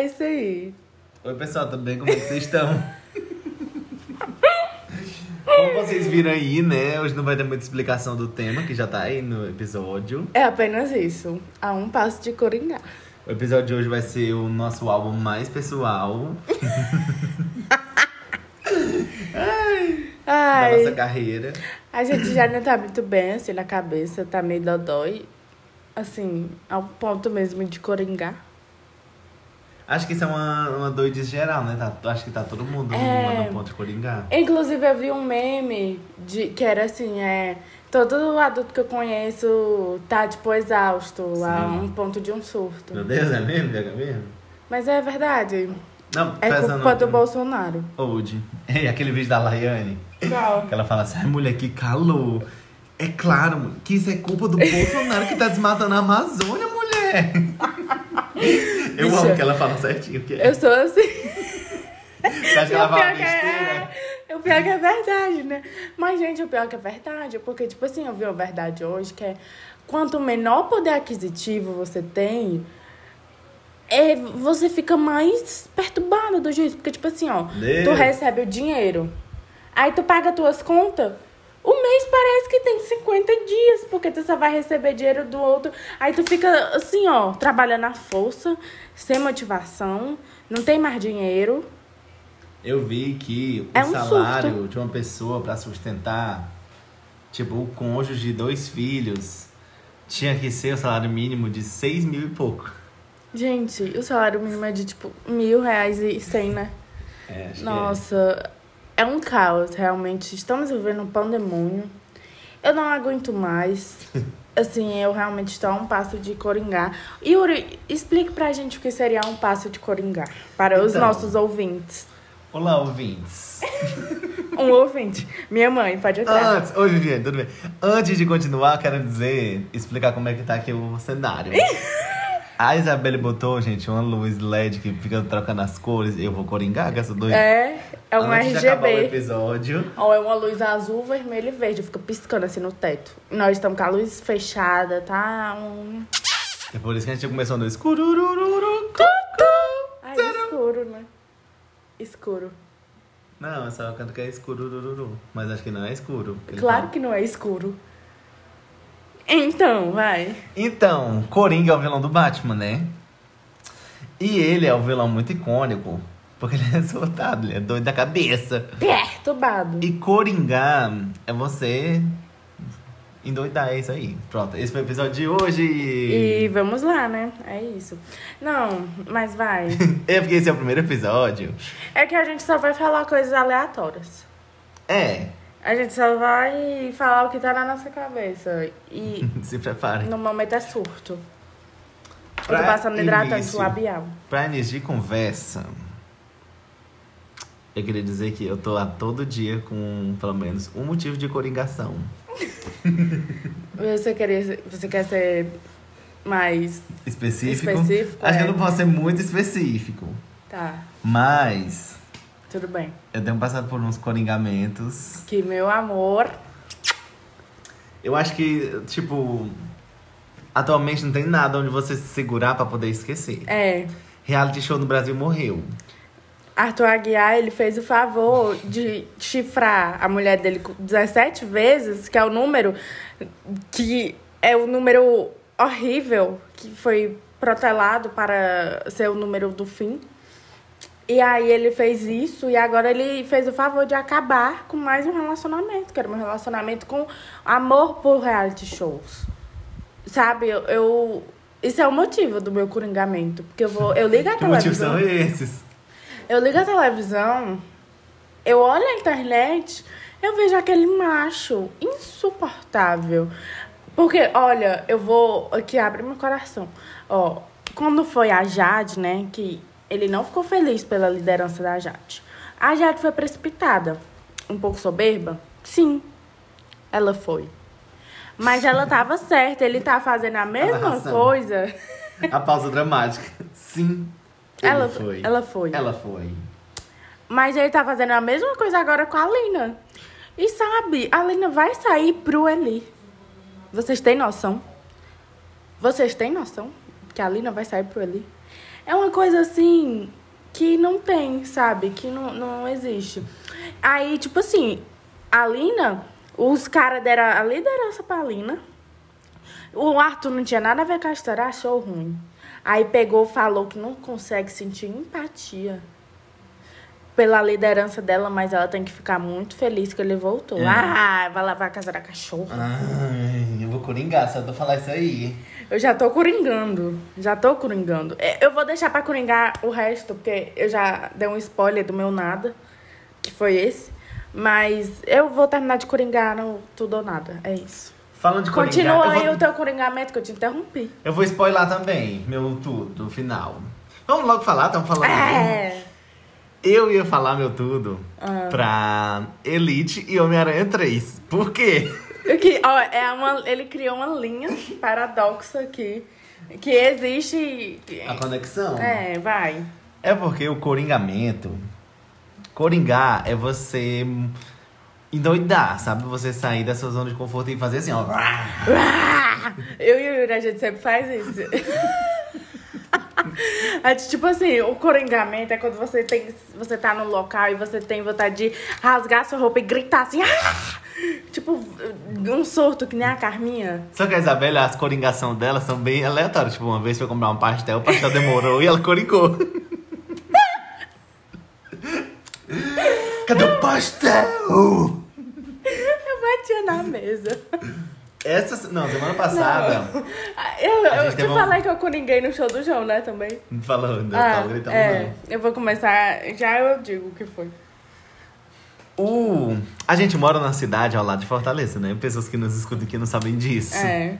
É isso aí. Oi, pessoal, tudo bem? Como é que vocês estão? Como vocês viram aí, né? Hoje não vai ter muita explicação do tema, que já tá aí no episódio. É apenas isso. A um passo de Coringá. O episódio de hoje vai ser o nosso álbum mais pessoal da Ai, nossa carreira. a gente já não tá muito bem, assim, na cabeça. Tá meio dodói. Assim, ao ponto mesmo de Coringá. Acho que isso é uma, uma doidice geral, né? Tá- acho que tá todo mundo É. no ponto de Coringá. Inclusive, eu vi um meme de, que era assim, é... Todo adulto que eu conheço tá, tipo, exausto, a Sim. um ponto de um surto. Meu Deus, é mesmo? É mesmo? Mas é verdade. Não, É pensando culpa do Bolsonaro. Old. Ei, aquele vídeo da Laiane. Qual? Que ela fala assim, ai mulher, que calor. É claro que isso é culpa do Bolsonaro que tá desmatando a Amazônia, mulher. Eu Bicha, amo que ela fala certinho que é. Eu sou assim. Você acha que ela fala que besteira? é, o pior que é verdade, né? Mas, gente, o pior que é verdade, porque, tipo assim, eu vi a verdade hoje, que é quanto menor poder aquisitivo você tem, é, você fica mais perturbado do juiz. Porque, tipo assim, ó, Deus. tu recebe o dinheiro, aí tu paga tuas contas. Mês parece que tem 50 dias, porque tu só vai receber dinheiro do outro. Aí tu fica assim, ó, trabalhando à força, sem motivação, não tem mais dinheiro. Eu vi que o É um salário surto. de uma pessoa pra sustentar, tipo, o cônjuge de dois filhos, tinha que ser o salário mínimo de seis mil e pouco. Gente, o salário mínimo é de tipo mil reais e cem, né? É, que Nossa, é um caos, realmente. Estamos vivendo um pandemônio. Eu não aguento mais. Assim, eu realmente estou a um passo de Coringá. Yuri, explique pra gente o que seria um passo de Coringá. Para os Então. nossos ouvintes. Olá, ouvintes. Um ouvinte. Minha mãe, pode entrar. Antes, oi Viviane, tudo bem? Antes de continuar, quero dizer, explicar como é que tá aqui o cenário. A Isabelle botou, gente, uma luz LED que fica trocando as cores. Eu vou coringar com essa doida. É, é um Antes de acabar o RGB. episódio. Ou é uma luz azul, vermelho e verde. Fica piscando assim no teto. Nós estamos com a luz fechada, tá? Um... É por isso que a gente começou no escuro. Ai, escuro, né? Escuro. Não, é só eu canto que é escuro. Mas acho que não é escuro. Claro fala. que não é escuro. Então, vai. Então, Coringa é o vilão do Batman, né? E ele é um vilão muito icônico. Porque ele é soltado, ele é doido da cabeça. Perturbado. E Coringar é você endoidar, é isso aí. Pronto, esse foi o episódio de hoje. E vamos lá, né? É isso. Não, mas vai. É porque esse é o primeiro episódio. É que a gente só vai falar coisas aleatórias. É, A gente só vai falar o que tá na nossa cabeça. E se prepare. no momento é surto. Eu tô Pra passando hidratante início. labial. Pra início de conversa, eu queria dizer que eu tô a todo dia com pelo menos um motivo de coringação. Você, queria, você quer ser mais. Específico. Específico, Acho que é. eu não posso ser muito específico. Tá, Mas tudo bem. eu tenho passado por uns coringamentos. Que meu amor. Eu acho que, tipo, atualmente não tem nada onde você se segurar pra poder esquecer. É. Reality show no Brasil morreu. Arthur Aguiar, ele fez o favor de chifrar a mulher dele com 17 vezes, que é o número que é o número horrível que foi protelado para ser o número do fim. E aí ele fez isso e agora ele fez o favor de acabar com mais um relacionamento, que era um relacionamento com amor por reality shows. Sabe, eu, eu- isso é o motivo do meu coringamento, porque eu vou eu ligo a Que motivos televisão. são esses? Eu ligo a televisão, eu olho a internet, eu vejo aquele macho insuportável. Porque, olha, eu vou aqui abrir meu coração. Ó, quando foi a Jade, né, que ele não ficou feliz pela liderança da Jade. A Jade foi precipitada, um pouco soberba? Sim, ela foi. Mas ela tava certa, ele tá fazendo a mesma coisa. A pausa dramática. Sim. Ela foi. ela foi. Ela foi. Mas ele tá fazendo a mesma coisa agora com a Lina. E sabe, a Lina vai sair pro Eli. Vocês têm noção? Vocês têm noção que a Lina vai sair pro Eli? É uma coisa assim que não tem, sabe? Que não, não existe. Aí, tipo assim, a Lina, os caras deram a liderança pra Lina. O Arthur não tinha nada a ver com a história, achou ruim. Aí pegou, falou que não consegue sentir empatia pela liderança dela, mas ela tem que ficar muito feliz que ele voltou. É. Ah, vai lavar a casa da cachorra. Ai, eu vou coringar, só tô falar isso aí. Eu já tô coringando. Já tô coringando. É, Eu vou deixar pra coringar o resto, porque eu já dei um spoiler do meu nada, que foi esse. Mas eu vou terminar de coringar no tudo ou nada. É isso. Falando de coringar, Continua aí vou, o teu coringamento que eu te interrompi. eu vou spoiler também, meu tudo, final. Vamos logo falar, estamos falando. É. Eu ia falar meu tudo Ah. pra Elite e Homem-Aranha 3. Por quê? O que, ó, é uma, ele criou uma linha paradoxa aqui. Que existe. A conexão. É, vai. É porque o coringamento. Coringar é você endoidar, sabe? Você sair da sua zona de conforto e fazer assim, ó. Eu e o Yuri, a gente sempre faz isso. É tipo assim, o coringamento é quando você tem. Você tá no local e você tem vontade de rasgar sua roupa e gritar assim. "Ah!" Tipo, um surto que nem a Carminha. Só que a Isabela, as coringação dela são bem aleatórias. Tipo, uma vez foi comprar um pastel, o pastel demorou e ela coringou. Cadê o pastel? Eu batia na mesa. Essa. Não, semana passada. Eu, A eu gente te um- falei que eu coringuei no show do João, né, também? Não falou, ainda Ah, tava gritando, é. não. Eu vou começar. Já eu digo o que foi. O... A gente mora na cidade ao lado de Fortaleza, né? Pessoas que nos escutam aqui não sabem disso. É.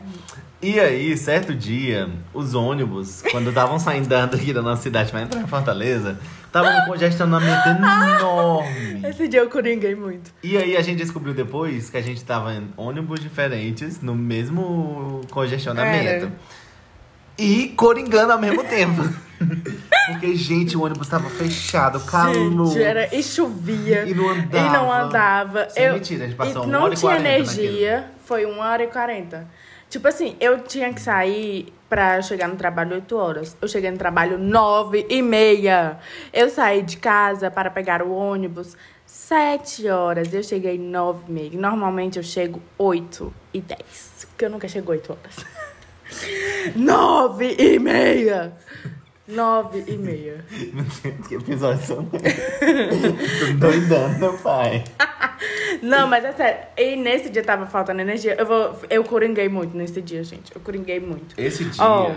E aí, certo dia, os ônibus, quando estavam saindo daqui da nossa cidade pra entrar em Fortaleza, estavam com um congestionamento enorme. Esse dia eu coringuei muito. E aí a gente descobriu depois que a gente tava em ônibus diferentes no mesmo congestionamento. Era. E coringando ao mesmo tempo. Porque, gente, o ônibus tava fechado, calor. Gente, era, e chovia. E não andava. E não andava. Sem eu, mentira, a gente passou e uma não hora tinha 40 energia. Foi uma hora e quarenta. Tipo assim, eu tinha que sair pra chegar no trabalho 8 horas. Eu cheguei no trabalho 9 e meia. Eu saí de casa para pegar o ônibus 7 horas. Eu cheguei 9 e meia. Normalmente eu chego 8 e 10. Porque eu nunca chego 8 horas. 9 e meia. 9 e meia. que episódio são doidando, meu pai. Não, mas é sério. E nesse dia tava faltando energia. Eu, vou, eu coringuei muito nesse dia, gente. Eu coringuei muito. Esse dia. Ó,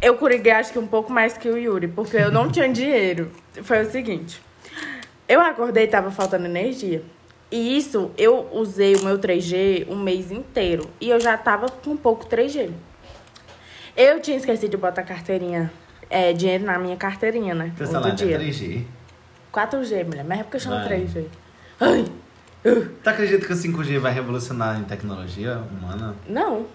eu coringuei acho que um pouco mais que o Yuri, porque eu não tinha dinheiro. Foi o seguinte. Eu acordei e tava faltando energia. E isso, eu usei o meu 3G um mês inteiro. E eu já tava com pouco 3G. Eu tinha esquecido de botar carteirinha, é, dinheiro na minha carteirinha, né? Teu celular é dia. 3G. 4G, mulher. Mas é porque eu chamo Vai. 3G. Ai, Tu acredita que o 5G vai revolucionar em tecnologia humana? não.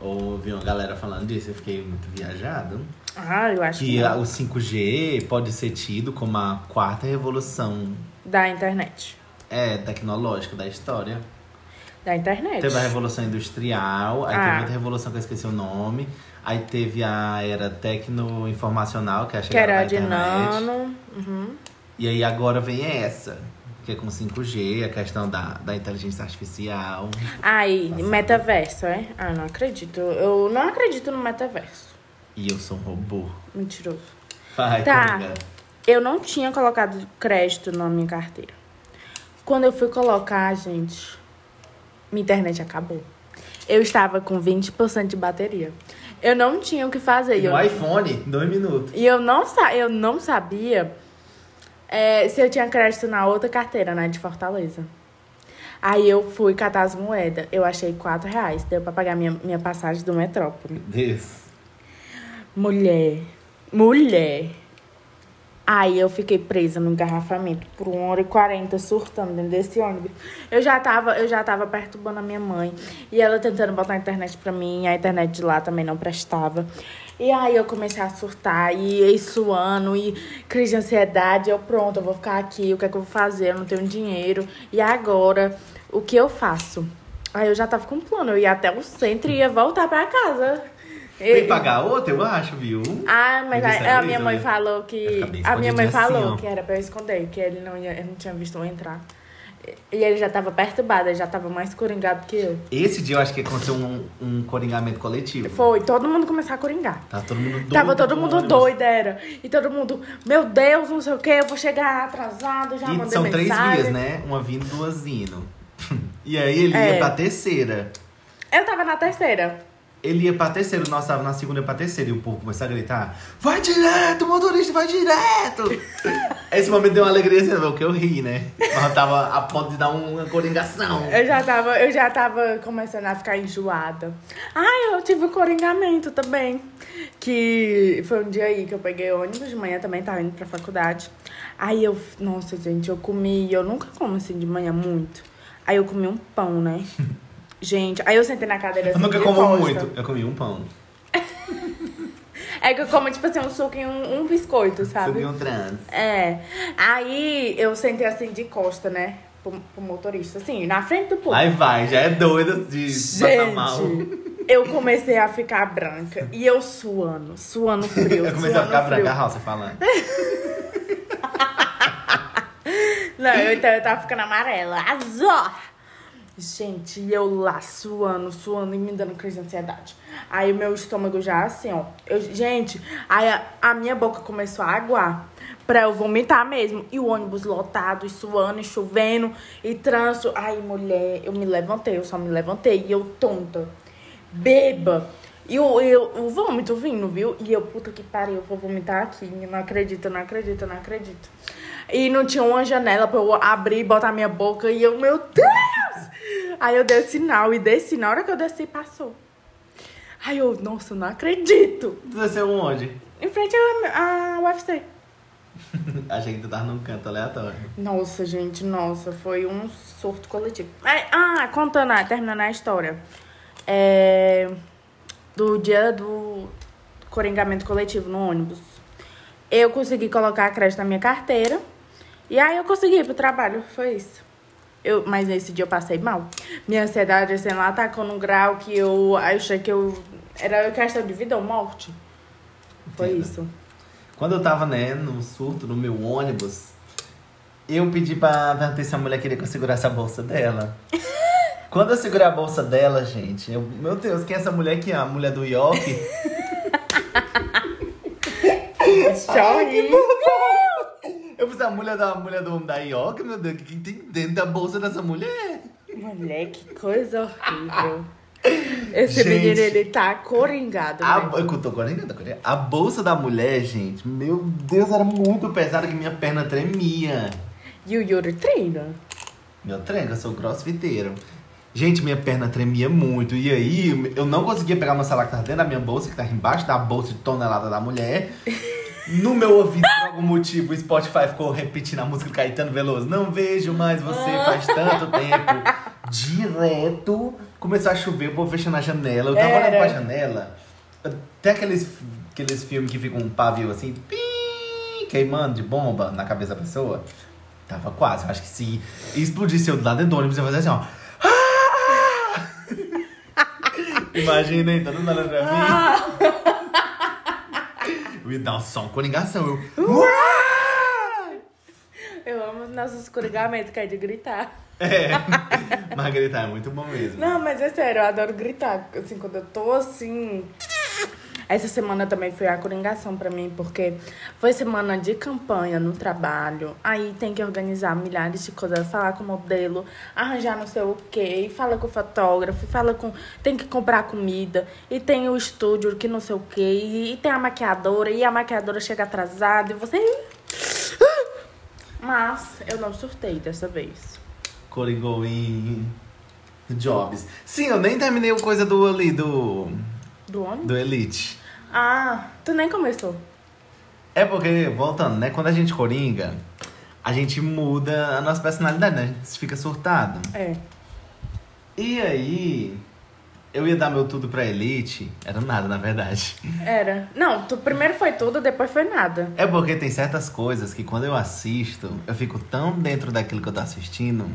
Ou vi uma galera falando disso, eu fiquei muito viajado. Ah, eu acho que, Que não. o 5G pode ser tido como a quarta revolução da internet. é, tecnológica da história. Da internet. Teve a Revolução Industrial, aí Ah. teve outra revolução que eu esqueci o nome. Aí teve a era tecno-informacional, que é a que chegada era da de internet. nano. Uhum. E aí agora vem essa, que é com 5G, a questão da, da inteligência artificial. Aí, Passado. metaverso, é? Ah, não acredito. Eu não acredito no metaverso. E eu sou um robô. Mentiroso. Vai, Tá. Eu não tinha colocado crédito na minha carteira. Quando eu fui colocar, gente, minha internet acabou. Eu estava com 20% de bateria. Eu não tinha o que fazer. E eu- no iPhone, dois minutos. E eu não, sa eu não sabia é, se eu tinha crédito na outra carteira, né, de Fortaleza. Aí eu fui catar as moedas. Eu achei 4 reais. Deu pra pagar minha, minha passagem do Metrópole. Deus. Mulher. Mulher. Aí eu fiquei presa no engarrafamento por 1 hora e 40 surtando dentro desse ônibus. Eu já tava, eu já tava perturbando a minha mãe. E ela tentando botar a internet pra mim. A internet de lá também não prestava. E aí eu comecei a surtar e, e suando e crise de ansiedade. Eu pronto, eu vou ficar aqui. O que é que eu vou fazer? Eu não tenho dinheiro. E agora, o que eu faço? Aí eu já tava com um plano. Eu ia até o centro e ia voltar pra casa. Tem que pagar outra, eu acho, viu? Ah, mas a, a minha mãe né? falou que. A minha mãe assim, falou ó. que era pra eu esconder, que ele não, ia, ele não tinha visto eu entrar. E ele já tava perturbado, ele já tava mais coringado que eu. Esse dia eu acho que aconteceu um, um coringamento coletivo. Foi, todo mundo começou a coringar. Tá todo mundo doido. Tava todo mundo doido, era. E todo mundo, meu Deus, não sei o que, eu vou chegar atrasado, já E mandei são mensagem. três vias, né? Uma vindo, duas indo. E aí ele É. ia pra terceira. Eu tava na terceira. Ele ia pra terceira, nós tava na segunda ia pra terceira. E o povo começou a gritar: Vai direto, motorista, vai direto! Esse momento deu uma alegria, assim, porque eu ri, né? Mas eu tava a ponto de dar uma coringação. Eu já tava, eu já tava começando a ficar enjoada. Ah, eu tive um coringamento também. Que foi um dia aí que eu peguei ônibus de manhã também, tava indo pra faculdade. Aí eu, nossa, gente, eu comi, eu nunca como assim de manhã muito. Aí eu comi um pão, né? Gente, aí eu sentei na cadeira Eu assim. nunca de como costa. muito. Eu comi um pão. É que eu como, tipo assim, um suco e um, um biscoito, sabe? Subi um trans. É. Aí eu sentei assim de costa, né? Pro, pro motorista, assim, na frente do povo. Aí vai, já é doida de passar mal. Gente, eu comecei a ficar branca. E eu suando, suando frio. Eu comecei a ficar frio. branca, a você falando. Não, eu, então eu tava ficando amarela. Azul! Gente, e eu lá suando, suando e me dando crise de ansiedade. Aí meu estômago já assim, ó. Eu, gente, aí a, a minha boca começou a aguar pra eu vomitar mesmo. E o ônibus lotado, e suando, e chovendo, e trânsito. Aí, mulher, eu me levantei, eu só me levantei. E eu tonta, beba. E o, e o, vômito vindo, viu? E eu, puta que pariu, eu vou vomitar aqui. Eu Não acredito, eu não acredito, eu não acredito. E não tinha uma janela pra eu abrir e botar minha boca. E eu, meu Deus! Aí eu dei o sinal e desci. Na hora que eu desci, passou. Aí eu, nossa, não acredito. Tu desceu onde? Em frente à à UFC. Achei que tu tava num canto aleatório. Nossa, gente, nossa, foi um surto coletivo. Aí, ah, contando, ah, terminando a história. É, do dia do coringamento coletivo no ônibus. Eu consegui colocar a crédito na minha carteira. E aí eu consegui ir pro trabalho, foi isso. Eu, mas nesse dia eu passei mal. Minha ansiedade, assim, lá atacou num grau que eu achei que eu... Era questão de vida ou morte. Foi Entendo. isso. Quando eu tava, né, no surto, no meu ônibus, eu pedi pra perguntar se a mulher queria que eu segurasse a bolsa dela. Quando eu segurei a bolsa dela, gente, eu, meu Deus, quem é essa mulher aqui? A mulher do York? Chorri. Eu pensei, a mulher da, mulher do homem da York, meu Deus, o que, que tem dentro da bolsa dessa mulher? Mulher, que coisa horrível. Esse Gente. menino, ele tá coringado, A, né? eu tô tô correndo. A bolsa da mulher, gente, meu Deus, era muito pesada que minha perna tremia. E o Yuri treina. Meu trem, eu sou crossfiteiro. Gente, minha perna tremia muito. E aí, eu não conseguia pegar meu celular que tava dentro da minha bolsa, que tava embaixo da bolsa de tonelada da mulher. No meu ouvido, por algum motivo, o Spotify ficou repetindo a música do Caetano Veloso. Não vejo mais você faz tanto tempo. Direto. Começou a chover, o povo fechando a janela. Eu tava Era. olhando pra janela. Até aqueles, aqueles filmes que ficam um pavio assim, pi, queimando de bomba na cabeça da pessoa. Tava quase. Eu acho que se explodisse eu do lado do ônibus, eu ia fazer assim, ó. Imagina aí, todo mundo olhando pra mim. Som com ligação. Eu. Eu amo nossos coringamentos, que é de gritar. É. Margarita é muito bom mesmo. Não, mas é sério, eu adoro gritar. Assim, quando eu tô assim. Essa semana também foi a coringação pra mim, porque foi semana de campanha no trabalho. Aí tem que organizar milhares de coisas, falar com o modelo, arranjar não sei o quê, fala com o fotógrafo, fala com. Tem que comprar comida, e tem o estúdio que não sei o quê, e, e tem a maquiadora, e a maquiadora chega atrasada, e você. Mas eu não surtei dessa vez. Coringou em. Jobs. Sim, eu nem terminei o coisa do ali, do. Do ônibus? Do Elite. Ah, tu nem começou. É porque, voltando, né? Quando a gente coringa, a gente muda a nossa personalidade, né? A gente fica surtado. É. E aí, eu ia dar meu tudo pra Elite. Era nada, na verdade. Era. Não, tu primeiro foi tudo, depois foi nada. É porque tem certas coisas que quando eu assisto, eu fico tão dentro daquilo que eu tô assistindo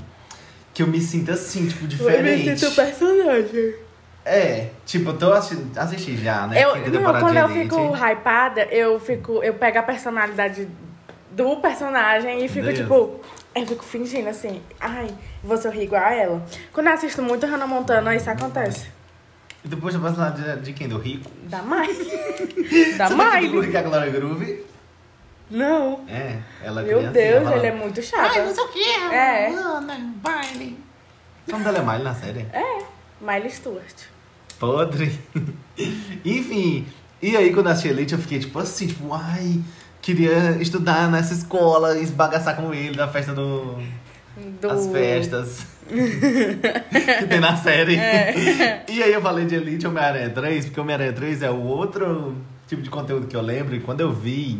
que eu me sinto assim, tipo, diferente. personagem. É, tipo, eu tô assistindo, assisti já, né? Eu, não, quando eu Elite. fico hypada, eu fico. Eu pego a personalidade do personagem e fico, Deus. tipo. Eu fico fingindo assim, ai, vou sorrir igual a ela. Quando eu assisto muito Hannah Montana, isso acontece. E depois a personalidade de, de quem? Do Rico? Da Miley. da Você tipo Miley. que a Glória Groove? Não. É, ela Meu criancinha Deus, falando, ele é muito chato. Ai, não sei o que, É. Ana, baile. O nome dela é Miley na série? É, Miley Stewart. Podre. Enfim, e aí quando eu assisti Elite, eu fiquei tipo assim, tipo, ai, queria estudar nessa escola, esbagaçar com ele na festa do... Do... As festas. que tem na série. É. E aí eu falei de Elite Homem-Aranha 3, porque Homem-Aranha 3 é o outro tipo de conteúdo que eu lembro. E quando eu vi,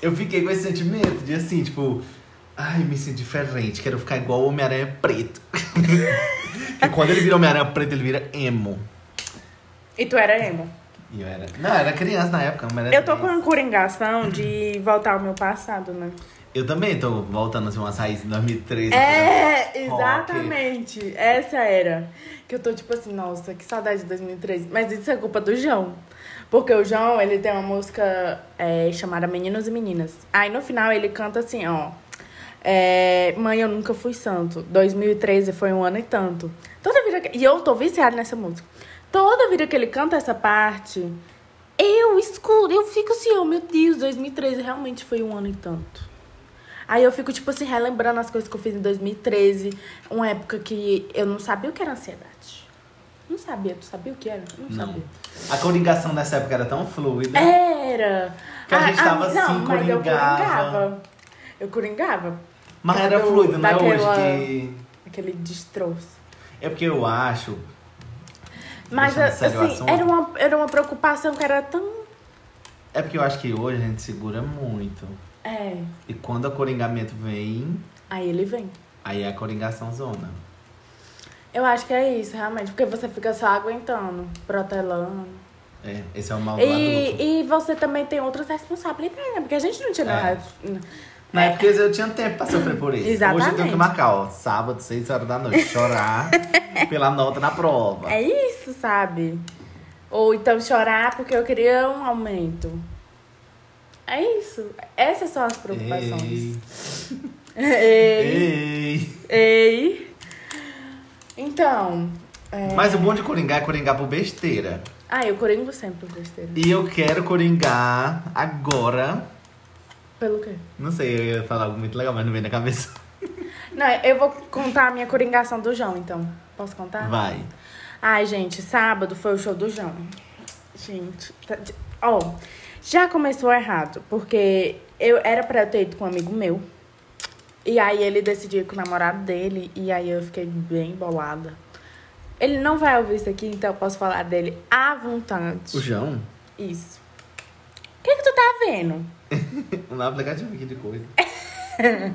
eu fiquei com esse sentimento de assim, tipo, ai, me sinto diferente, quero ficar igual o Homem-Aranha preto. que quando ele vira Homem-Aranha preto, ele vira emo. E tu era emo? E eu era. Não, eu era criança na época, Homem-Aranha Eu tô 3. com uma coringação de voltar ao meu passado, né? Eu também tô voltando assim, umas raízes de 2013. É, exatamente. Essa era. Que eu tô tipo assim, nossa, que saudade de 2013. Mas isso é culpa do João. Porque o João, ele tem uma música é, chamada Meninos e Meninas. Aí no final ele canta assim, ó. É, Mãe, eu nunca fui santo. 2013 foi um ano e tanto. Toda vida. E eu tô viciada nessa música. Toda vida que ele canta essa parte, eu escuto, eu fico assim, oh meu Deus, 2013 realmente foi um ano e tanto. Aí eu fico, tipo assim, relembrando as coisas que eu fiz em 2013. Uma época que eu não sabia o que era ansiedade. Não sabia. Tu sabia o que era? Não, Não. sabia. A coligação nessa época era tão fluida. Era. Que a gente tava assim, não, mas eu coringava. coringava. Eu coringava. Mas era Do- fluido, não é hoje que. Aquele destroço. É porque eu acho. Mas, o assim, era uma, era uma preocupação que era tão... É porque eu acho que hoje a gente segura muito. É. E quando o coringamento vem, Aí ele vem. aí é a coringação zona. Eu acho que é isso, realmente. Porque você fica só aguentando, protelando. É, esse é o mal do adulto. E, e você também tem outras responsabilidades, né? Porque a gente não tinha É. Na época eu tinha tempo pra sofrer por isso. Hoje eu tenho Exatamente. que marcar, ó, sábado, 6 horas da noite, chorar pela nota na prova. É isso, sabe? Ou então chorar porque eu queria um aumento. É isso. Essas são as preocupações. Ei, Ei. ei. Ei. Então. é- Mas o bom de coringar é coringar por besteira. Ah, eu coringo sempre por besteira. E eu quero coringar agora. Pelo quê? Não sei, eu ia falar algo muito legal, mas não veio na cabeça. Não, eu vou contar a minha coringação do João, então. Posso contar? Vai. Ai, gente, sábado foi o show do João. Gente, tá ó, já começou errado, porque eu era pra eu ter ido com um amigo meu. E aí ele decidiu ir com o namorado dele, e aí eu fiquei bem bolada. Ele não vai ouvir isso aqui, então eu posso falar dele à vontade. O João? Isso. O que, que tu tá vendo? Um aplicativo aqui de coisa.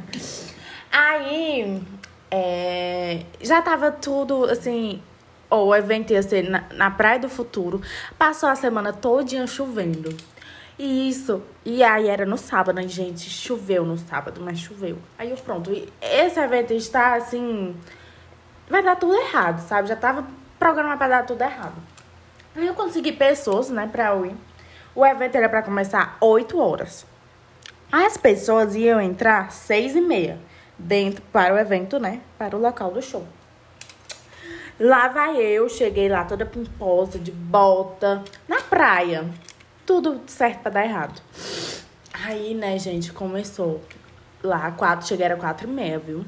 Aí, é, já tava tudo assim. ó, o evento ia ser na, na Praia do Futuro. Passou a semana todinha chovendo. E isso. E aí era no sábado, né, gente? Choveu no sábado, mas choveu. Aí eu pronto. E esse evento está assim. Vai dar tudo errado, sabe? Já tava programado pra dar tudo errado. Aí eu consegui pessoas, né, pra eu ir. O evento era pra começar 8 horas. As pessoas iam entrar seis e meia dentro para o evento, né? Para o local do show. Lá vai eu, cheguei lá toda pimposa, de bota, na praia. Tudo certo pra dar errado. Aí, né, gente, começou. Lá, quatro, cheguei era quatro e meia, viu?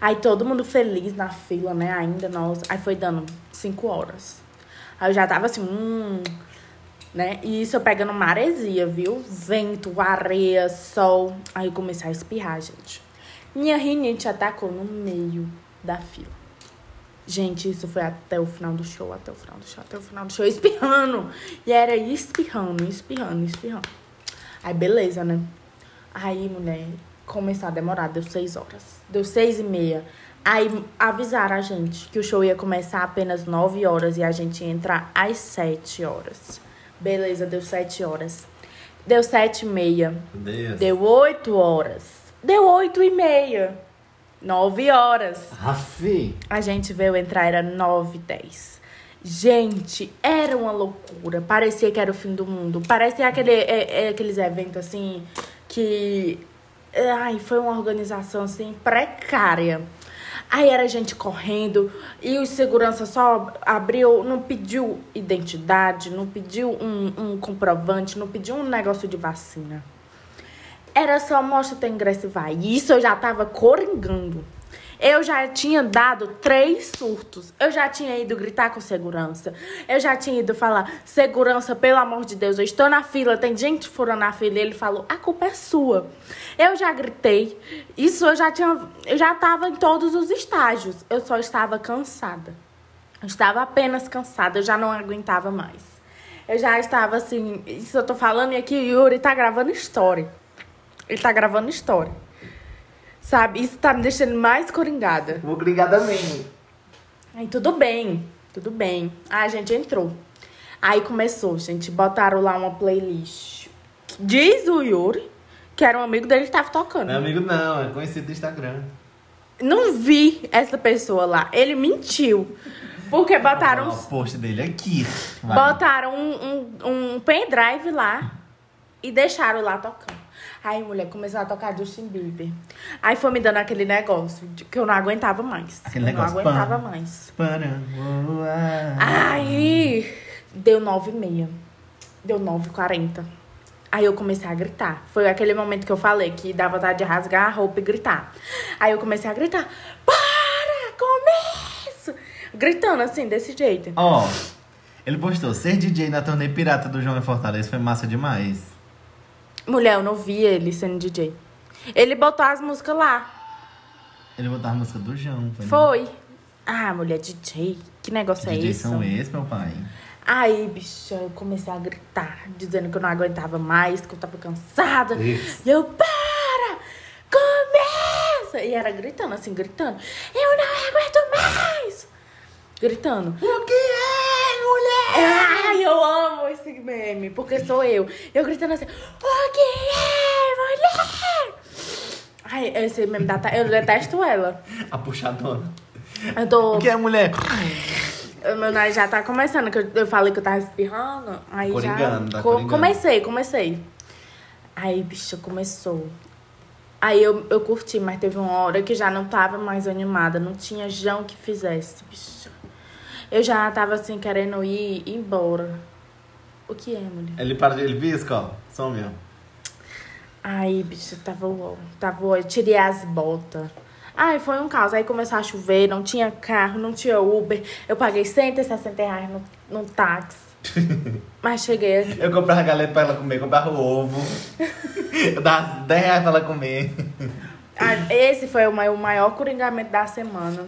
Aí todo mundo feliz na fila, né? Ainda, nossa. Aí foi dando cinco horas. Aí eu já tava assim, hum, né? E isso eu pegando maresia, viu? Vento, areia, sol. Aí comecei a espirrar, gente. Minha rinite atacou no meio da fila. Gente, isso foi até o final do show, até o final do show, até o final do show, espirrando. E era espirrando, espirrando, espirrando. Aí, beleza, né? Aí, mulher, começou a demorar, deu seis horas. Deu seis e meia. Aí avisaram a gente que o show ia começar apenas nove horas e a gente ia entrar às sete horas. Beleza, deu sete horas. Deu sete e meia. Deus. Deu oito horas. Deu oito e meia. Nove horas. Rafi. A gente veio entrar, era nove e dez. Gente, era uma loucura. Parecia que era o fim do mundo. Parecia aquele, é, é, aqueles eventos assim que. Ai, foi uma organização assim precária. Aí era gente correndo e o segurança só abriu, não pediu identidade, não pediu um, um comprovante, não pediu um negócio de vacina. Era só mostra teu ingresso e vai. E isso eu já tava coringando. Eu já tinha dado três surtos. Eu já tinha ido gritar com segurança. Eu já tinha ido falar: segurança, pelo amor de Deus, eu estou na fila, tem gente furando na fila. E ele falou: a culpa é sua. Eu já gritei. Isso eu já tinha. Eu já estava em todos os estágios. Eu só estava cansada. Eu estava apenas cansada. Eu já não aguentava mais. Eu já estava assim. Isso eu tô falando e aqui o Yuri tá gravando história. Ele tá gravando história. Sabe? Isso tá me deixando mais coringada. Vou coringada mesmo. Aí tudo bem, tudo bem. Aí a gente entrou. Aí começou, gente. Botaram lá uma playlist. Diz o Yuri, que era um amigo dele que tava tocando. Não é amigo, não, é conhecido do Instagram. Não vi essa pessoa lá. Ele mentiu. Porque botaram. Ó, o post dele aqui. Vai. Botaram um, um, um pendrive lá e deixaram lá tocando. Aí, mulher, começou a tocar Justin Bieber. Aí foi me dando aquele negócio de que eu não aguentava mais. Aquele eu negócio, não aguentava pam. mais. Para voar. Aí deu nove e meia. Deu nove e quarenta. Aí eu comecei a gritar. Foi aquele momento que eu falei que dá vontade de rasgar a roupa e gritar. Aí eu comecei a gritar: Para! Começo! Gritando assim, desse jeito. Ó, ele postou: ser DJ na turnê pirata do João em Fortaleza foi massa demais. Mulher, eu não vi ele sendo DJ. Ele botou as músicas lá. Ele botou a música do João. Foi. Foi. Ah, mulher, DJ. Que negócio é DJ esse? são esses, meu pai. Aí, bicho, eu comecei a gritar, dizendo que eu não aguentava mais, que eu tava cansada. Isso. E eu, para! Começa! E era gritando, assim, gritando. Eu não aguento mais! Gritando. O que mulher? Ai, eu amo esse meme, porque sou eu. Eu gritando assim, o que é, mulher? Ai, esse meme da Tha- Eu detesto ela. A puxadona. Eu tô... O que é, mulher? O meu nariz já tá começando, que eu, eu falei que eu tava espirrando. Aí Coringando, já. tá Co- coringando. comecei, comecei. Aí, bicho, começou. Aí eu, eu curti, mas teve uma hora que já não tava mais animada. Não tinha João que fizesse, bicho. Eu já tava assim, querendo ir embora. O que é, mulher? Ele para ele pisca, ó. Som mesmo. Aí, bicho, tava tava. Eu tirei as botas. Ai, foi um caos. Aí começou a chover, não tinha carro, não tinha Uber. Eu paguei 160 reais no, no táxi. Mas cheguei aqui. Eu comprava galeta pra ela comer, comprava ovo. Eu dava 10 reais pra ela comer. Ah, Esse foi o maior, o maior coringamento da semana.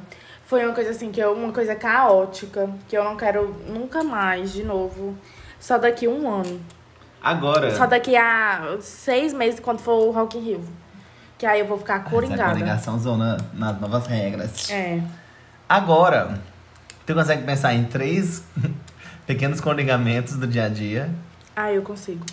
Foi uma coisa assim, que eu, uma coisa caótica, que eu não quero nunca mais de novo. Só daqui um ano. Agora. Só daqui a seis meses, quando for o Rock in Rio. Que aí eu vou ficar Essa coringada. coringação zona nas novas regras. É. Agora, tu consegue pensar em três pequenos coringamentos do dia a dia? Ah, eu consigo.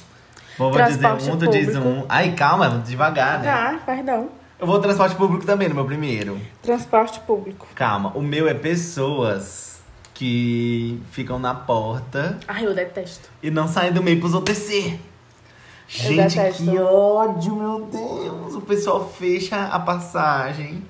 Vou vou dizer Transporte um, tu diz público. um. Ai, calma, devagar, né? Ah, perdão. Eu vou transporte público também no meu primeiro. Transporte público. Calma, o meu é pessoas que ficam na porta Ai, eu detesto. e não saem do meio pros descer. Gente, detesto. que ódio, meu Deus. O pessoal fecha a passagem.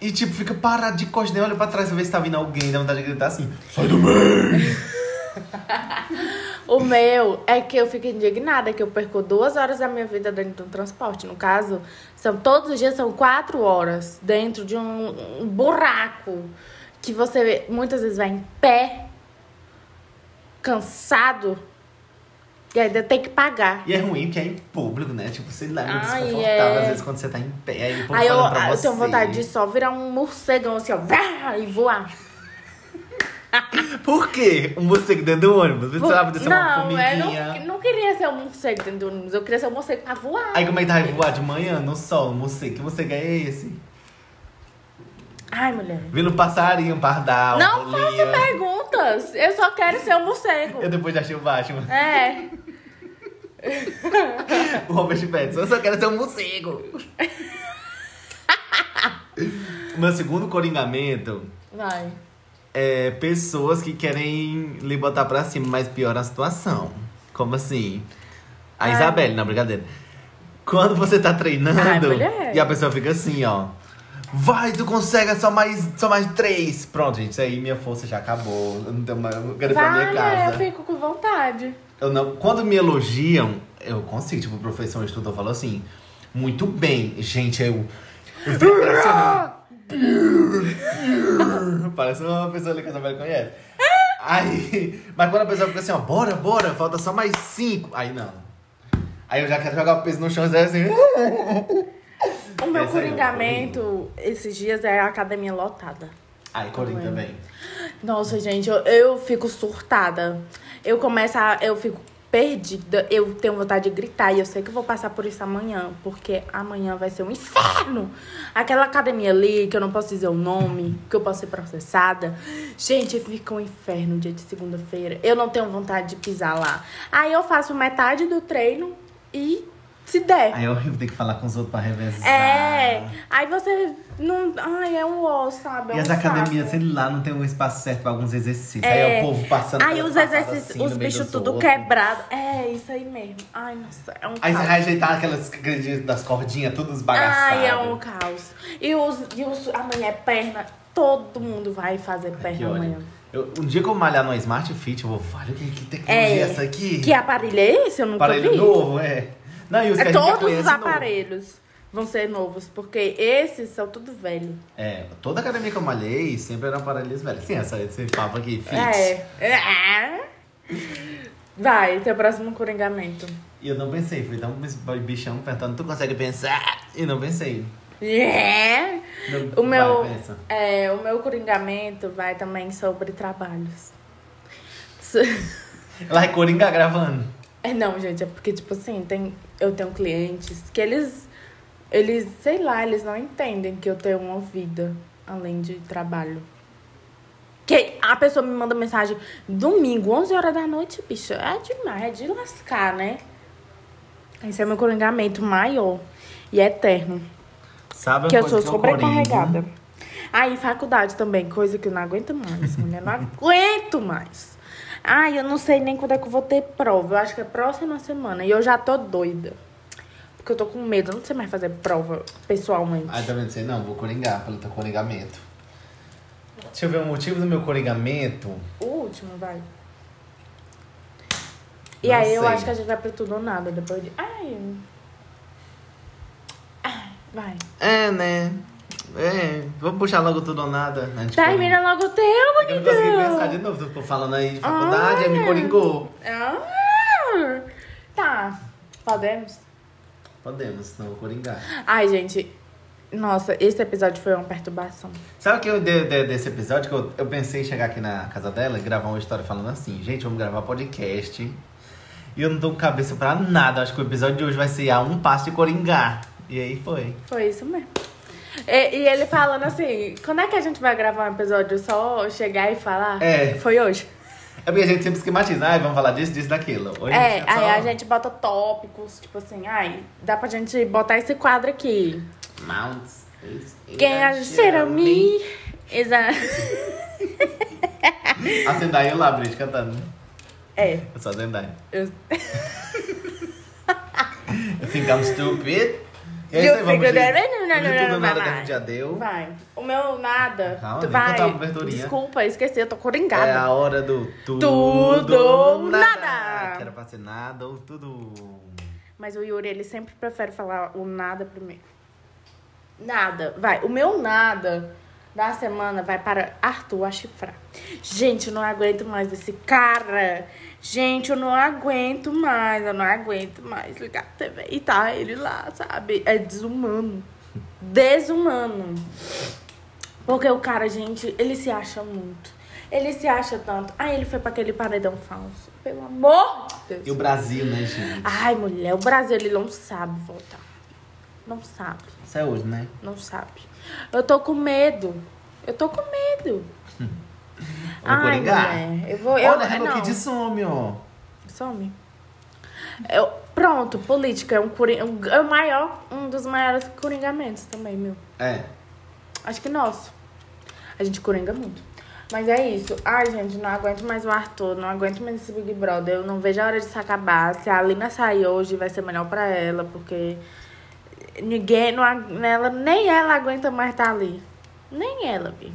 E, tipo, fica parado de costas, nem olha pra trás pra ver se tá vindo alguém. Dá vontade de gritar assim: Sai do meio! O meu é que eu fico indignada que eu perco duas horas da minha vida dentro do transporte. No caso, são todos os dias são quatro horas dentro de um, um buraco que você muitas vezes vai em pé, cansado, e ainda tem que pagar. E é ruim porque é em público, né? Tipo, sei lá, é muito Ai, desconfortável é. às vezes quando você tá em pé. Aí, o povo Aí eu, pra eu você. tenho vontade de só virar um morcegão assim, ó, e voar. Por quê? Um morcego dentro do ônibus? Você sabe ser uma não, eu formiguinha. não, não queria ser um morcego dentro do ônibus, eu queria ser um morcego pra voar. Aí como é que vai voar de manhã no sol, um morcego? Que morcego é esse? Ai, mulher. Vendo um passarinho, pardal, Não bolinha. faça perguntas. Eu só quero ser um morcego. Eu depois já achei o Batman. É. O Robert Pattinson. Eu só quero ser um morcego. meu segundo coringamento Vai. É, pessoas que querem lhe botar pra cima, mas piora a situação. Como assim? A Ai. Isabelle, não, brincadeira. Quando você tá treinando Ai, e a pessoa fica assim, ó. Vai, tu consegue, é só mais, só mais três. Pronto, gente, isso aí minha força já acabou. Eu não tenho mais. Eu quero ir pra minha casa. eu fico com vontade. Eu não, quando me elogiam, eu consigo. Tipo, o professor, o instrutor falou assim: muito bem, gente, eu. eu. Parece uma pessoa ali que a Isabela conhece. Aí, mas quando a pessoa fica assim, ó, bora, bora, falta só mais cinco. Aí não. Aí eu já quero jogar o peso no chão e dizer assim. O meu Esse aí é coringamento esses dias é a academia lotada. Aí, Coringa também. Nossa, gente, eu, eu fico surtada. Eu começo a. Eu fico perdida. Eu tenho vontade de gritar. E eu sei que vou passar por isso amanhã. Porque amanhã vai ser um inferno. Aquela academia ali, que eu não posso dizer o nome, que eu posso ser processada. Gente, fica um inferno dia de segunda-feira. Eu não tenho vontade de pisar lá. Aí eu faço metade do treino e se der. Aí é horrível ter que falar com os outros pra revezar. É, aí você não. Ai, é um ó, sabe? É E um as saco. academias, sei lá, não tem um espaço certo pra alguns exercícios. É. Aí é o povo passando. Aí os exercícios, assim, os bichos tudo quebrado. É, isso aí mesmo. Ai, nossa, é um Aí você caos. vai ajeitar aquelas das cordinhas, tudo esbagaçado. Ai, é um caos. E os, e os amanhã é perna. Todo mundo vai fazer perna amanhã. Eu- um dia que eu malhar no Smart Fit, eu vou, olha que, que tecnologia é essa aqui. Que aparelho é esse? Eu nunca Aparelho vi. novo, é. Não, e os É todos os novo. aparelhos vão ser novos, porque esses são tudo velho. É, toda academia que eu malhei sempre eram aparelhos velhos. Sim, essa, esse papo aqui, fit. É. é. Vai, teu próximo coringamento. E eu não pensei, fui tão bichão perguntando, tu consegue pensar? E não pensei. É. Não- O meu, pensa. é, o meu coringamento vai também sobre trabalhos. Ela vai coringar gravando. É, não, gente, é porque, tipo assim, tem, eu tenho clientes que eles, eles, sei lá, eles não entendem que eu tenho uma vida além de trabalho. Que a pessoa me manda mensagem domingo, 11 horas da noite, bicho, é demais, é de lascar, né? Esse é meu coringamento maior e eterno. Sabe Que eu sou sobrecarregada. Aí, faculdade também, coisa que eu não aguento mais, mulher. Não aguento mais. Ai, eu não sei nem quando é que eu vou ter prova. Eu acho que é próxima semana. E eu já tô doida. Porque eu tô com medo. Eu não sei mais fazer prova pessoalmente. Aí tá vendo? Sei, não, vou coringar pelo teu coringamento. Deixa eu ver o motivo do meu coringamento. O último, vai. E Não aí eu sei. acho que a gente vai pro tudo ou nada depois de. Ai. Ai, vai. É, né? É, vamos puxar logo tudo ou nada. A gente Termina logo o teu, coringa. Eu não consegui pensar bonito. de novo. Tu ficou falando aí de faculdade, aí me Ah. coringou. Ah, tá. Podemos? Podemos, não vou coringar. Ai, gente. Nossa, esse episódio foi uma perturbação. Sabe o que eu de, de- desse episódio? Que eu, eu pensei em chegar aqui na casa dela e gravar uma história falando assim, gente, vamos gravar podcast. E eu não tô com cabeça pra nada. Acho que o episódio de hoje vai ser a um passo de coringar. E aí foi. Foi isso mesmo. E, e ele falando assim, quando é que a gente vai gravar um episódio só chegar e falar? É. Foi hoje. É porque a gente sempre esquematiza, ai, vamos falar disso, disso, daquilo. Hoje é, gente aí só- a gente bota tópicos, tipo assim, ai, dá pra gente botar esse quadro aqui. Mounts. Quem ajuda me. Exato. A Zendaya o Labrid cantando. É. Eu sou a Zendaya. Eu... Eu think I'm stupid. E figured de, it out? Não, não, não, tudo não, nada que a vai. gente já deu. Vai. O meu nada. Calma, vai. cantar uma aberturinha. Desculpa, esqueci, eu tô coringada. É a hora do tudo, Tudo ou nada. Que era pra ser nada ou tudo. Mas o Yuri, ele sempre prefere falar o nada primeiro. Nada. Vai. O meu nada da semana vai para Arthur a chifrar. Gente, eu não aguento mais esse cara. Gente, eu não aguento mais. Eu não aguento mais ligar a TV e tá ele lá, sabe? É desumano. Desumano. Porque o cara, gente, ele se acha muito. Ele se acha tanto. Aí ele foi pra aquele paredão falso. Pelo amor de Deus. E o Brasil, né, gente? Ai, mulher, o Brasil ele não sabe voltar. Não sabe, Isso é hoje, né? não sabe. Eu tô com medo. Eu tô com medo. Vou coringar. mulher, eu vou. Eu, Olha, Hello Kitty some, ó. some. Eu, pronto, política é um, um, é o maior, um dos maiores coringamentos também, meu. É. Acho que nosso. A gente coringa muito. Mas é isso. Ai, gente, não aguento mais o Arthur, não aguento mais esse Big Brother. Eu não vejo a hora disso acabar. Se a Alina sair hoje, vai ser melhor pra ela, porque ninguém, não, ela, nem ela aguenta mais estar ali. Nem ela, Bi.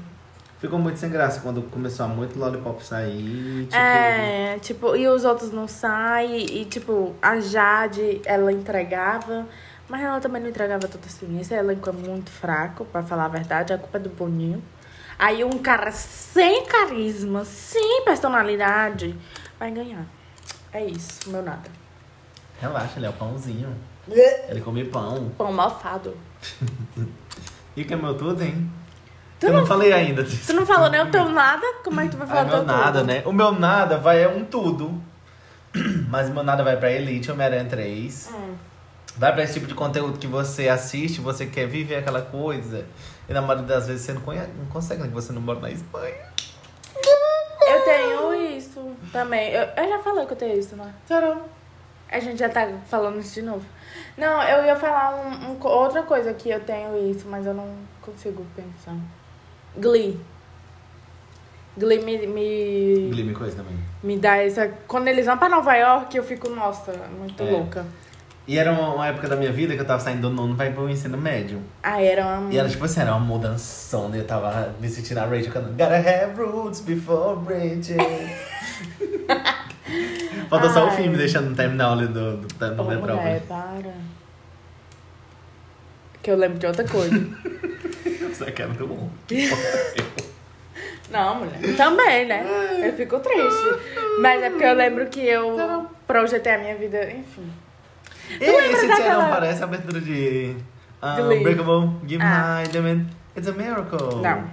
Ficou muito sem graça quando começou a muito Lollipop sair. Tipo, É, tipo, e os outros não saem. E, tipo, a Jade, ela entregava. Mas ela também não entregava tudo assim. Esse elenco é muito fraco, pra falar a verdade. A culpa é do Boninho. Aí um cara sem carisma, sem personalidade, vai ganhar. É isso, meu nada. Relaxa, ele é o pãozinho. Ele come pão. Pão malfado. E que é meu tudo, hein? Tu Eu não- não falei ainda disso. Tu não falou nem o teu nada? Como é que tu vai falar Ah, o meu teu nada, tudo? né? O meu nada vai é um tudo. Mas o meu nada vai pra Elite, Homem-Aranha 3. Hum. Vai pra esse tipo de conteúdo que você assiste, você quer viver aquela coisa. E na maioria das vezes você não, conhece, não consegue, né? Que você não mora na Espanha. Eu tenho isso também. Eu, eu já falei que eu tenho isso, né? Tcharam. A gente já tá falando isso de novo. Não, eu ia falar um, um outra coisa que eu tenho isso, mas eu não consigo pensar. Glee. Glee me, me, Glee me coisa também. me dá essa. Quando eles vão pra Nova York, eu fico, nossa, muito É. louca. E era uma época da minha vida que eu tava saindo do nono pra ir pro ensino médio. Ah, era uma. E era tipo assim, era uma mudançona. Eu tava me sentindo a Rachel cantando Gotta have roots before bridges. Falta só o filme deixando no terminal ali do, do, número pra mulher, para. Que eu lembro de outra coisa. Você quer do bom. Não, mulher. Também, né? Eu fico triste. Mas é porque eu lembro que eu projetei a minha vida, enfim. E lembra esse daquela- não parece a abertura de De Lee. Unbreakable, Give Ah. High, Diamond, It's a Miracle. Não.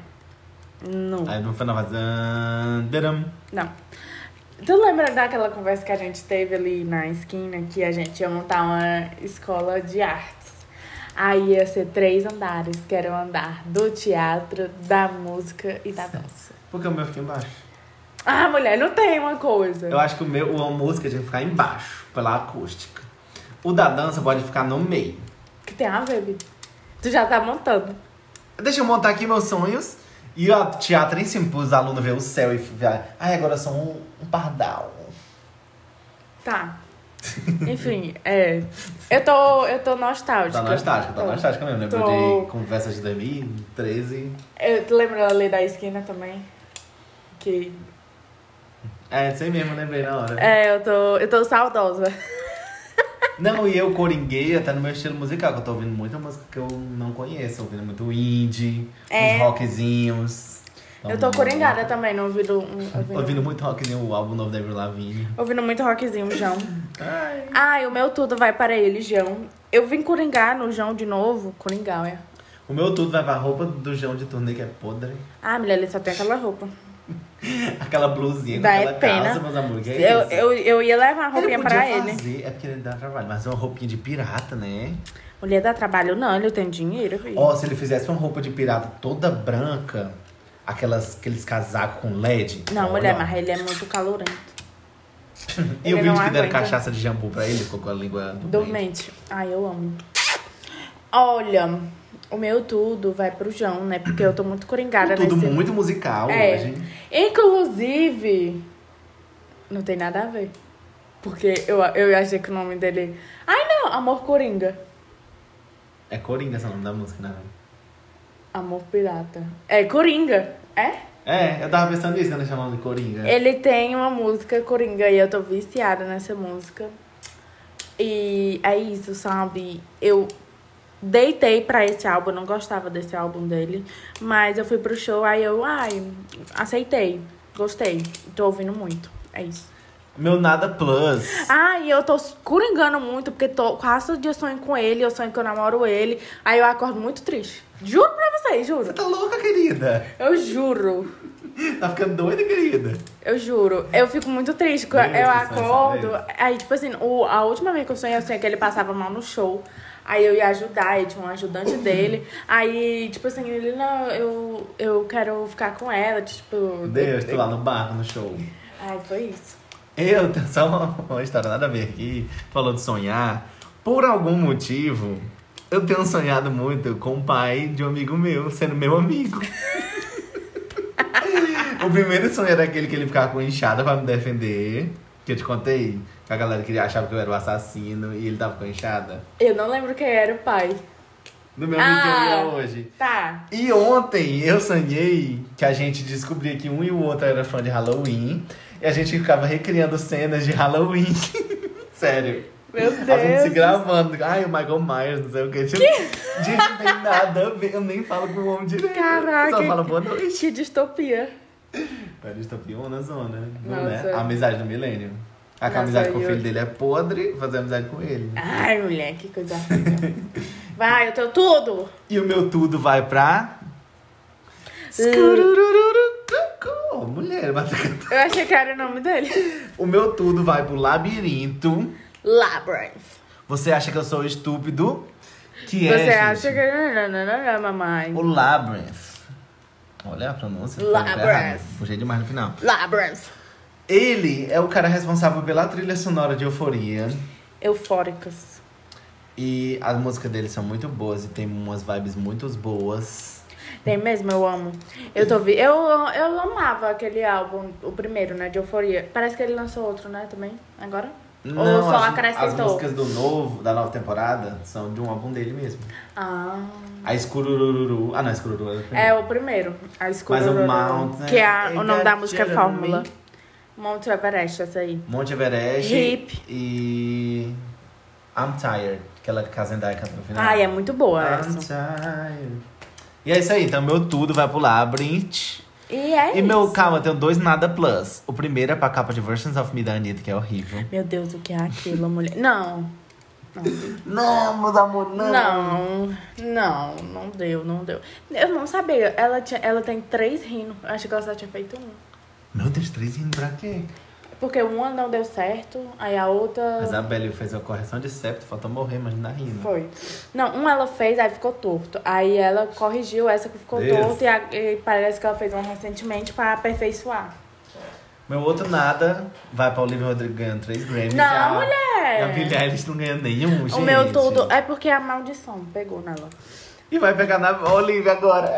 Não. Aí no final faz... ah, dadam. Não. Tu lembra daquela conversa que a gente teve ali na esquina que a gente ia montar uma escola de artes? Aí ia ser três andares, que era o andar do teatro, da música e da dança. Porque o meu fica embaixo. Ah, mulher, não tem uma coisa. Eu acho que o meu, a música tinha que ficar embaixo, pela acústica. O da dança pode ficar no meio. Que tem a ver, Bi? Tu já tá montando. Deixa eu montar aqui meus sonhos. E o teatro em cima, pros alunos ver o céu e ver. Ai, agora eu sou um, um pardal. Tá. Enfim, é. Eu tô, eu tô nostálgica. Tá nostálgica, tá nostálgica mesmo. Lembro Tô. de conversas de 2013. Eu, tu lembra ali da esquina também? Que. É, sei mesmo, lembrei na hora. É, eu tô, eu tô saudosa. Não, e eu coringuei até no meu estilo musical, que eu tô ouvindo muita música que eu não conheço. Ouvindo muito indie, É. uns rockzinhos. Eu tô coringada também, não ouvindo. Um, ouvindo, Ouvindo muito rockzinho, o álbum novo da Avril Lavigne. ouvindo muito rockzinho, João. Ai. Ai, o meu tudo vai para ele, João. Eu vim coringar no João de novo. Coringar, é. O meu tudo vai pra roupa do João de turnê, que é podre. Ah, mulher, ele só tem aquela roupa. Aquela blusinha Dá aquela pena. calça, meus amores. é Eu, eu, eu ia levar uma roupinha ele pra ele. É porque ele dá trabalho, mas é uma roupinha de pirata, né? Mulher dá trabalho, não, ele tem dinheiro. Ó, se ele fizesse uma roupa de pirata toda branca, aquelas, aqueles casacos com LED. Não, olha. mulher, mas ele é muito calorento. E vídeo não que deram cachaça de jambu pra ele, ficou com a língua dormente. Dormente. Ai, eu amo. Olha, o meu tudo vai pro João, né? Porque eu tô muito coringada Tudo nesse... muito musical É. hoje. Inclusive, não tem nada a ver. Porque eu, eu achei que o nome dele... Ai, não, Amor Coringa. É Coringa esse é o nome da música, né? Amor Pirata. É Coringa, é? É, eu tava pensando nisso quando chamava de Coringa. Ele tem uma música Coringa e eu tô viciada nessa música. E é isso, sabe? Eu deitei pra esse álbum, eu não gostava desse álbum dele. Mas eu fui pro show, aí eu, ai, aceitei. Gostei. Tô ouvindo muito. É isso. Meu Nada Plus. Ah, e eu tô coringando muito, porque tô, quase todo dia sonho com ele, eu sonho que eu namoro ele. Aí eu acordo muito triste. Juro pra vocês, Você juro. tá louca, querida? Eu juro. Tá ficando doida, querida? Eu juro. Eu fico muito triste. eu acordo. Aí, tipo assim, o, a última vez que eu sonhei, eu sonhei que ele passava mal no show. Aí eu ia ajudar, e tinha um ajudante dele. Aí, tipo assim, ele, não, eu, eu quero ficar com ela, tipo. Deus, tô lá no barco, no show. Ai, foi isso. Eu só uma, uma história nada a ver aqui. Falou de sonhar. Por algum motivo, eu tenho sonhado muito com o pai de um amigo meu, sendo meu amigo. O primeiro sonho era aquele que ele ficava com enxada pra me defender. Que eu te contei. Que a galera queria achava que eu era o assassino e ele tava com enxada. Eu não lembro quem era o pai. Do meu amigo que eu Ah. hoje. Tá. E ontem eu sonhei que a gente descobria que um e o outro era fã de Halloween. E a gente ficava recriando cenas de Halloween. Sério. Meu A gente se Deus. gravando. Ai, o Michael Myers, não sei o quê. Tipo, gente, não tem nada a ver. Eu nem falo com o homem direito. Caraca. Só falo boa noite. Que distopia. Velho, distopia na zona. Não é? A amizade do milênio. A Nossa, amizade com o eu- filho dele é podre, fazer amizade com ele. Ai, mulher, que coisa horrível. Vai, eu tenho tudo. E o meu tudo vai pra. Scururururu. Mulher, mas- Eu achei que era o nome dele. O meu tudo vai pro labirinto. Labyrinth. Você acha que eu sou estúpido? Que Você é, gente, acha que... Não, não, não, não, mamãe. O Labyrinth. Olha a pronúncia. Labyrinth. foi errada. Puxei demais no final. Labyrinth. Ele é o cara responsável pela trilha sonora de Euforia. Eufóricas. E as músicas dele são muito boas e tem umas vibes muito boas. Tem mesmo, eu amo. Eu tô vi... eu, eu amava aquele álbum, o primeiro, né, de Euforia. Parece que ele lançou outro, né, também, agora? Ou só as, acrescentou? as músicas do novo, da nova temporada, são de um álbum dele mesmo. Ah... A Escurururu. Ah, não, Escururu é o primeiro. É o primeiro, a escura. Mas o Mountain- Que é a- o nome da música é Fórmula. Monte Everest, essa aí. Monte Everest. Hip. E. I'm Tired. Aquela que a Zendaya canta no final. Ai, é muito boa I'm essa. tired. E é isso aí, então meu tudo vai pro Labyrinth. E é E isso. meu, calma, eu tenho dois nada plus. O primeiro é pra capa de Versions of Me da Anitta, que é horrível. Meu Deus, o que é aquilo, mulher? Não. Não, meus amor, Não, não, não deu, não deu. Eu não sabia. Ela, tinha, ela tem três rinos. Acho que ela só tinha feito um. Meu Deus, três rindo pra quê? Porque uma não deu certo, aí a outra. Mas a Belly fez a correção de septo, falta morrer, mas não rindo. Foi. Não, uma ela fez, aí ficou torto. Aí ela corrigiu essa que ficou Deus. torto e, a- e parece que ela fez uma recentemente pra aperfeiçoar. Meu outro nada vai pra Olivia Rodrigo ganhando três Grammys. Não, a, mulher! E a Billie Eilish não ganha nenhum, gente. O meu tudo é porque a maldição pegou nela. E vai pegar na Olivia agora.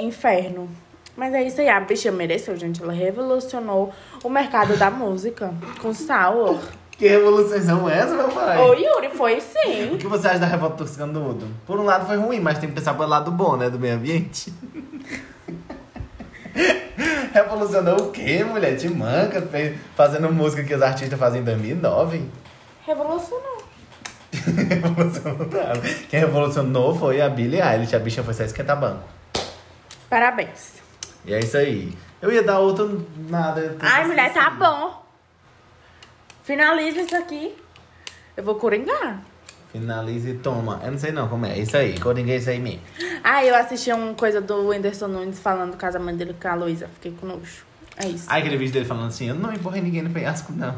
Inferno. Mas é isso aí, a bicha mereceu, gente. Ela revolucionou o mercado da música com Sour. Que revoluções são essas, meu pai? Ô, Yuri, foi O sim. que você acha da revolta dos canudos? Por um lado foi ruim, mas tem que pensar pelo lado bom, né? Do meio ambiente. Revolucionou o quê, mulher? Te manca, fazendo música que os artistas fazem em 2009. Revolucionou. Revolucionou nada. Quem revolucionou foi a Billie Eilish. A bicha foi só esquentar banco. Parabéns. E é isso aí. Eu ia dar outro nada. Ai, mulher, tá bom. Finaliza isso aqui. Eu vou coringar. Finalize e toma. Eu não sei não como é. Isso aí, coringa é isso aí mesmo. Ah, eu assisti uma coisa do Whindersson Nunes falando do casamento dele com a Luísa. Fiquei com nojo. É isso. Ai, aquele vídeo dele falando assim, eu não empurrei ninguém no penhasco, não.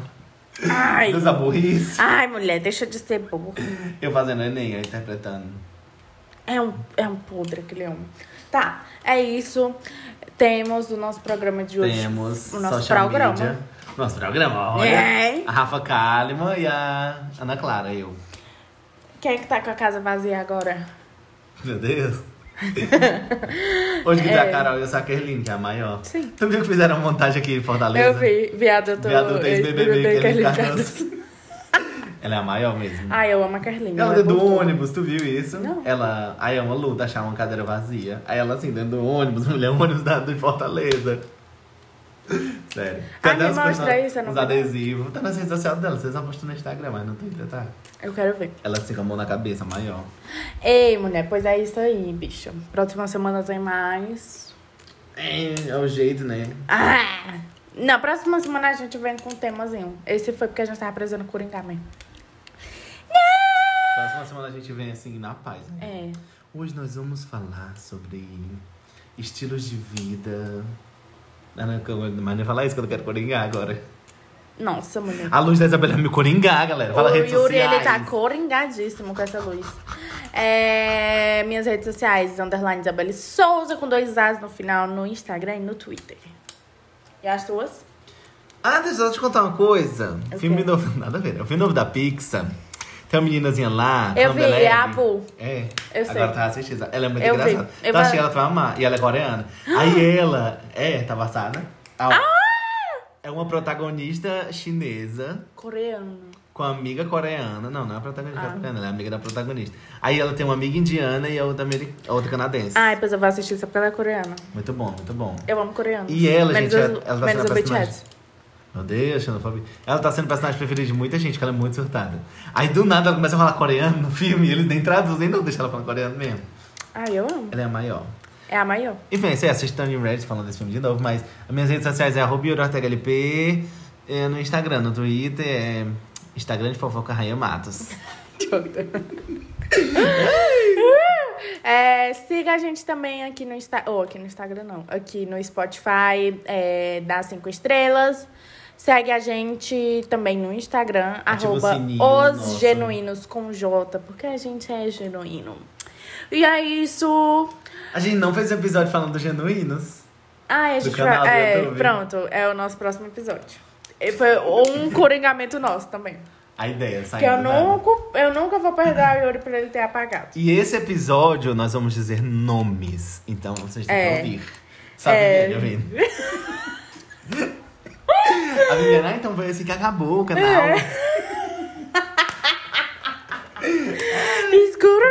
Ai. Dos aburris. Ai, mulher, deixa de ser bobo. Eu fazendo Enem, eu interpretando. É um, é um podre aquele homem. Tá, é isso. Temos o nosso programa de hoje. Temos o nosso programa. media. Nosso programa, olha. É. A Rafa Kalimann e a Ana Clara, eu. Quem é que tá com a casa vazia agora? Meu Deus. Hoje que tem a É. Carol e a Sakerline, que é a maior. Sim. Tu viu que fizeram uma montagem aqui em Fortaleza? Eu vi, viado, eu tô. Viado ex-BBB, Kelly Cardoso. Ela é a maior mesmo. Ai, eu amo a Carlinha. Ela é dentro do ônibus, tu viu isso? Não. Ela. Aí é uma luta achar uma cadeira vazia. Aí ela assim, dentro do ônibus, mulher, ônibus da, de Fortaleza. Sério. Ai, até me uns mostra isso, não vi. adesivos. Tá na rede social dela, vocês só postam no Instagram, mas no Twitter, tá? Eu quero ver. Ela assim com a mão na cabeça, maior. Ei, mulher, pois é isso aí, bicho. Próxima semana tem mais. É, é o jeito, né? Ah! Na próxima semana a gente vem com um temazinho. Esse foi porque a gente tava precisando coringar mesmo. Próxima semana a gente vem assim, na paz, né? É. Hoje nós vamos falar sobre estilos de vida. Ah, não, mas não falar isso que eu não quero coringar agora. Nossa, mulher. A luz da Isabela me coringar, galera. Fala o redes Yuri, sociais. ele tá coringadíssimo com essa luz. É, minhas redes sociais, underline Isabelle Souza, com dois As no final, no Instagram e no Twitter. E as tuas? Ah, deixa eu te contar uma coisa. O filme novo, nada a ver, né? O filme novo da Pixar Tem uma meninazinha lá. Eu vi, é a Abby. Bu. É. Eu sei. Agora tá assistindo. Ela é muito Eu vi. engraçada. Eu Então que ela tu vai amar. E ela é coreana. Aí ela é, tá passada? Ah! É uma protagonista chinesa Coreano. com a amiga coreana. Não, não é a protagonista Ah. coreana, ela é amiga da protagonista. Aí ela tem uma amiga indiana e a outra, ameri- a outra canadense. Ah, depois eu vou assistir só porque ela é coreana. Muito bom, muito bom. Eu amo coreano. E ela, menos gente, os- ela- ela tá sendo a personagem. Meu Deus, xenofobia. Ela tá sendo personagem preferida de muita gente, que ela é muito surtada. Aí do nada ela começa a falar coreano no filme e eles nem traduzem, não deixam ela falando coreano mesmo. Ah, eu amo. Ela é a maior. É a maior. Enfim, você assiste Turning Red falando desse filme de novo, mas as minhas redes sociais é arroba Yuri Ortega LP, é, no Instagram, no Twitter é Instagram de fofoca Raia Matos. É, siga a gente também aqui no Instagram. Ou aqui no Instagram, não. Aqui no Spotify, é, dá cinco estrelas. Segue a gente também no Instagram, Ativa arroba sininho, os nossa. genuínos com J, porque a gente é genuíno. E é isso. A gente não fez episódio falando dos genuínos. Ai, a gente canal vai. É, pronto, é o nosso próximo episódio. E foi um coringamento nosso também. A ideia, saindo Que eu nunca, eu nunca vou perdoar o Yuri por ele ter apagado. E esse episódio nós vamos dizer nomes. Então vocês têm É. que ouvir. Sabe, É. Ouvindo? A menina, ah, então foi assim que acabou o canal. É. Escuro.